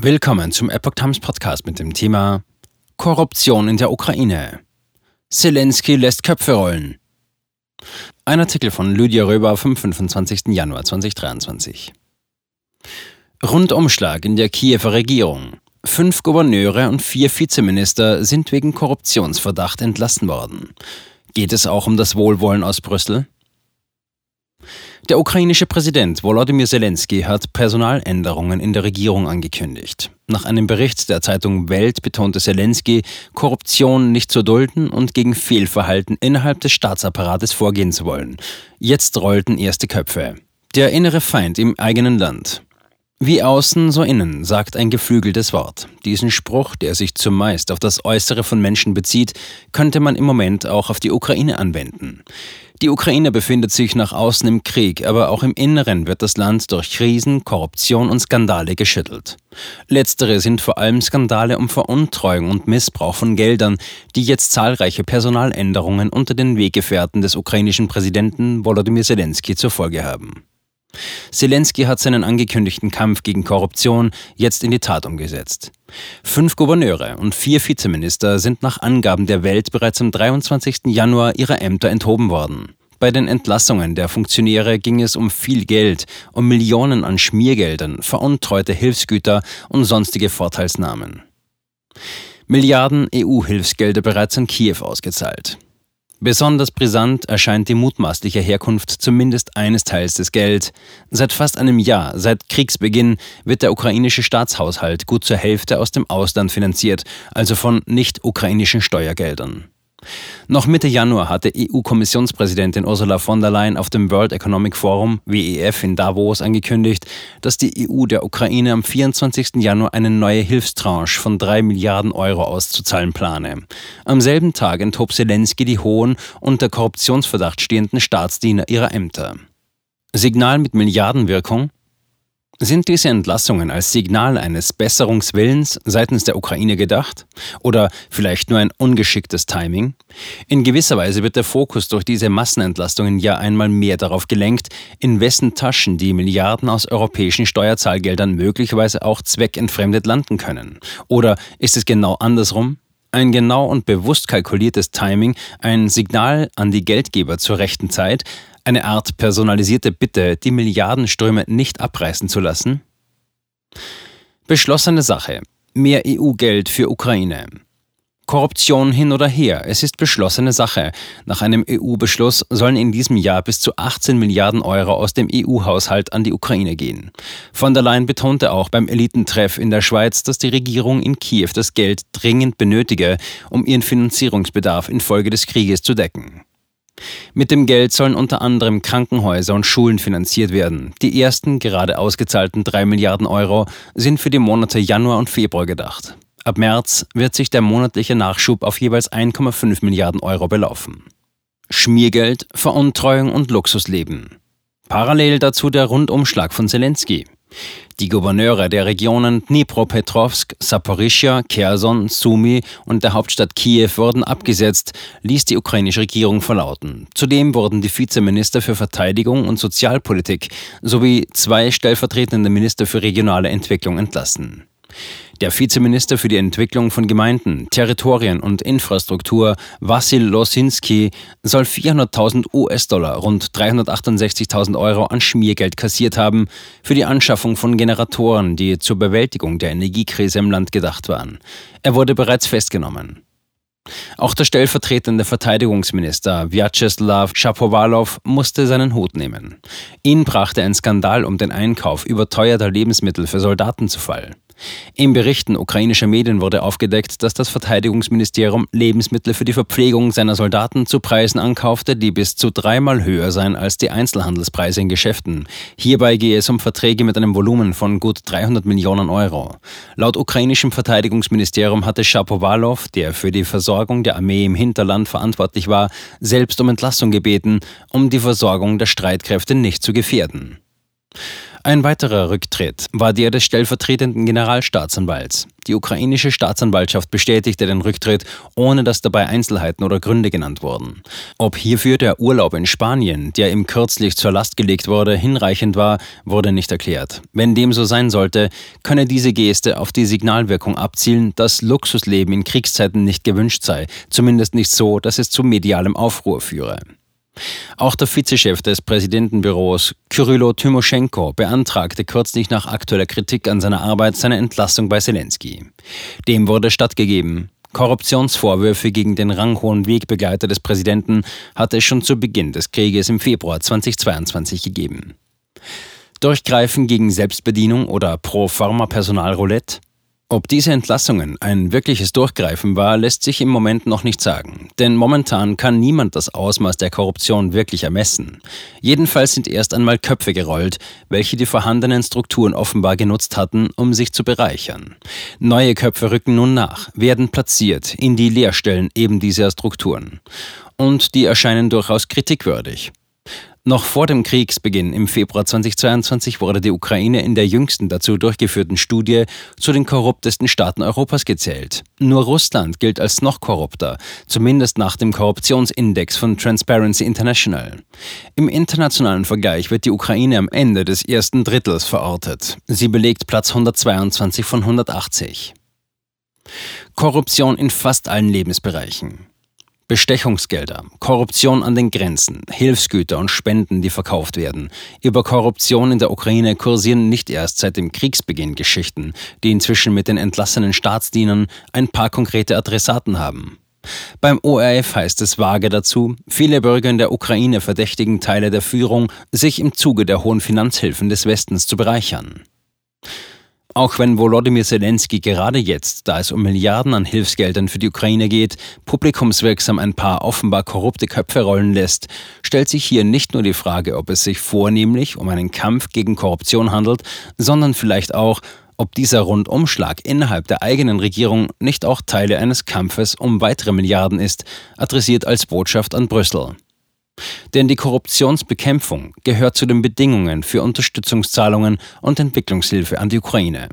Willkommen zum Epoch Times Podcast mit dem Thema Korruption in der Ukraine. Zelensky lässt Köpfe rollen. Ein Artikel von Lydia Röber vom 25. Januar 2023. Rundumschlag in der Kiewer Regierung. Fünf Gouverneure und vier Vizeminister sind wegen Korruptionsverdacht entlassen worden. Geht es auch um das Wohlwollen aus Brüssel? Der ukrainische Präsident Volodymyr Zelensky hat Personaländerungen in der Regierung angekündigt. Nach einem Bericht der Zeitung Welt betonte Zelensky, Korruption nicht zu dulden und gegen Fehlverhalten innerhalb des Staatsapparates vorgehen zu wollen. Jetzt rollten erste Köpfe. Der innere Feind im eigenen Land. Wie außen, so innen, sagt ein geflügeltes Wort. Diesen Spruch, der sich zumeist auf das Äußere von Menschen bezieht, könnte man im Moment auch auf die Ukraine anwenden. Die Ukraine befindet sich nach außen im Krieg, aber auch im Inneren wird das Land durch Krisen, Korruption und Skandale geschüttelt. Letztere sind vor allem Skandale um Veruntreuung und Missbrauch von Geldern, die jetzt zahlreiche Personaländerungen unter den Weggefährten des ukrainischen Präsidenten Volodymyr Zelensky zur Folge haben. Zelensky hat seinen angekündigten Kampf gegen Korruption jetzt in die Tat umgesetzt. Fünf Gouverneure und vier Vizeminister sind nach Angaben der Welt bereits am 23. Januar ihrer Ämter enthoben worden. Bei den Entlassungen der Funktionäre ging es um viel Geld, um Millionen an Schmiergeldern, veruntreute Hilfsgüter und sonstige Vorteilsnahmen. Milliarden EU-Hilfsgelder bereits an Kiew ausgezahlt. Besonders brisant erscheint die mutmaßliche Herkunft zumindest eines Teils des Geld. Seit fast einem Jahr, seit Kriegsbeginn, wird der ukrainische Staatshaushalt gut zur Hälfte aus dem Ausland finanziert, also von nicht-ukrainischen Steuergeldern. Noch Mitte Januar hatte EU-Kommissionspräsidentin Ursula von der Leyen auf dem World Economic Forum WEF in Davos angekündigt, dass die EU der Ukraine am 24. Januar eine neue Hilfstranche von drei Milliarden Euro auszuzahlen plane. Am selben Tag enthob Zelensky die hohen unter Korruptionsverdacht stehenden Staatsdiener ihrer Ämter. Signal mit Milliardenwirkung? Sind diese Entlassungen als Signal eines Besserungswillens seitens der Ukraine gedacht? Oder vielleicht nur ein ungeschicktes Timing? In gewisser Weise wird der Fokus durch diese Massenentlastungen ja einmal mehr darauf gelenkt, in wessen Taschen die Milliarden aus europäischen Steuerzahlgeldern möglicherweise auch zweckentfremdet landen können. Oder ist es genau andersrum? Ein genau und bewusst kalkuliertes Timing, ein Signal an die Geldgeber zur rechten Zeit, eine Art personalisierte Bitte, die Milliardenströme nicht abreißen zu lassen? Beschlossene Sache. Mehr EU-Geld für Ukraine. Korruption hin oder her, es ist beschlossene Sache. Nach einem EU-Beschluss sollen in diesem Jahr bis zu 18 Milliarden Euro aus dem EU-Haushalt an die Ukraine gehen. Von der Leyen betonte auch beim Elitentreff in der Schweiz, dass die Regierung in Kiew das Geld dringend benötige, um ihren Finanzierungsbedarf infolge des Krieges zu decken. Mit dem Geld sollen unter anderem Krankenhäuser und Schulen finanziert werden. Die ersten, gerade ausgezahlten 3 Milliarden Euro sind für die Monate Januar und Februar gedacht. Ab März wird sich der monatliche Nachschub auf jeweils 1,5 Milliarden Euro belaufen. Schmiergeld, Veruntreuung und Luxusleben. Parallel dazu der Rundumschlag von Zelensky. Die Gouverneure der Regionen Dnipropetrovsk, Saporischia, Kherson, Sumy und der Hauptstadt Kiew wurden abgesetzt, ließ die ukrainische Regierung verlauten. Zudem wurden die Vizeminister für Verteidigung und Sozialpolitik sowie zwei stellvertretende Minister für regionale Entwicklung entlassen. Der Vizeminister für die Entwicklung von Gemeinden, Territorien und Infrastruktur, Vassil Losinski, soll 400.000 US-Dollar, rund 368.000 Euro an Schmiergeld kassiert haben für die Anschaffung von Generatoren, die zur Bewältigung der Energiekrise im Land gedacht waren. Er wurde bereits festgenommen. Auch der stellvertretende Verteidigungsminister Vyacheslav Schapowalow musste seinen Hut nehmen. Ihn brachte ein Skandal um den Einkauf überteuerter Lebensmittel für Soldaten zu Fall. In Berichten ukrainischer Medien wurde aufgedeckt, dass das Verteidigungsministerium Lebensmittel für die Verpflegung seiner Soldaten zu Preisen ankaufte, die bis zu dreimal höher seien als die Einzelhandelspreise in Geschäften. Hierbei gehe es um Verträge mit einem Volumen von gut 300 Millionen Euro. Laut ukrainischem Verteidigungsministerium hatte Schapowalow, der für die Versorgung der Armee im Hinterland verantwortlich war, selbst um Entlassung gebeten, um die Versorgung der Streitkräfte nicht zu gefährden. Ein weiterer Rücktritt war der des stellvertretenden Generalstaatsanwalts. Die ukrainische Staatsanwaltschaft bestätigte den Rücktritt, ohne dass dabei Einzelheiten oder Gründe genannt wurden. Ob hierfür der Urlaub in Spanien, der ihm kürzlich zur Last gelegt wurde, hinreichend war, wurde nicht erklärt. Wenn dem so sein sollte, könne diese Geste auf die Signalwirkung abzielen, dass Luxusleben in Kriegszeiten nicht gewünscht sei, zumindest nicht so, dass es zu medialem Aufruhr führe. Auch der Vizechef des Präsidentenbüros, Kyrylo Tymoschenko, beantragte kürzlich nach aktueller Kritik an seiner Arbeit seine Entlassung bei Zelensky. Dem wurde stattgegeben. Korruptionsvorwürfe gegen den ranghohen Wegbegleiter des Präsidenten hatte es schon zu Beginn des Krieges im Februar 2022 gegeben. Durchgreifen gegen Selbstbedienung oder Pro-Pharma-Personalroulette? Ob diese Entlassungen ein wirkliches Durchgreifen war, lässt sich im Moment noch nicht sagen. Denn momentan kann niemand das Ausmaß der Korruption wirklich ermessen. Jedenfalls sind erst einmal Köpfe gerollt, welche die vorhandenen Strukturen offenbar genutzt hatten, um sich zu bereichern. Neue Köpfe rücken nun nach, werden platziert in die Leerstellen eben dieser Strukturen. Und die erscheinen durchaus kritikwürdig. Noch vor dem Kriegsbeginn im Februar 2022 wurde die Ukraine in der jüngsten dazu durchgeführten Studie zu den korruptesten Staaten Europas gezählt. Nur Russland gilt als noch korrupter, zumindest nach dem Korruptionsindex von Transparency International. Im internationalen Vergleich wird die Ukraine am Ende des ersten Drittels verortet. Sie belegt Platz 122 von 180. Korruption in fast allen Lebensbereichen. Bestechungsgelder, Korruption an den Grenzen, Hilfsgüter und Spenden, die verkauft werden. Über Korruption in der Ukraine kursieren nicht erst seit dem Kriegsbeginn Geschichten, die inzwischen mit den entlassenen Staatsdienern ein paar konkrete Adressaten haben. Beim ORF heißt es vage dazu, viele Bürger in der Ukraine verdächtigen Teile der Führung, sich im Zuge der hohen Finanzhilfen des Westens zu bereichern. Auch wenn Volodymyr Zelensky gerade jetzt, da es um Milliarden an Hilfsgeldern für die Ukraine geht, publikumswirksam ein paar offenbar korrupte Köpfe rollen lässt, stellt sich hier nicht nur die Frage, ob es sich vornehmlich um einen Kampf gegen Korruption handelt, sondern vielleicht auch, ob dieser Rundumschlag innerhalb der eigenen Regierung nicht auch Teile eines Kampfes um weitere Milliarden ist, adressiert als Botschaft an Brüssel. Denn die Korruptionsbekämpfung gehört zu den Bedingungen für Unterstützungszahlungen und Entwicklungshilfe an die Ukraine.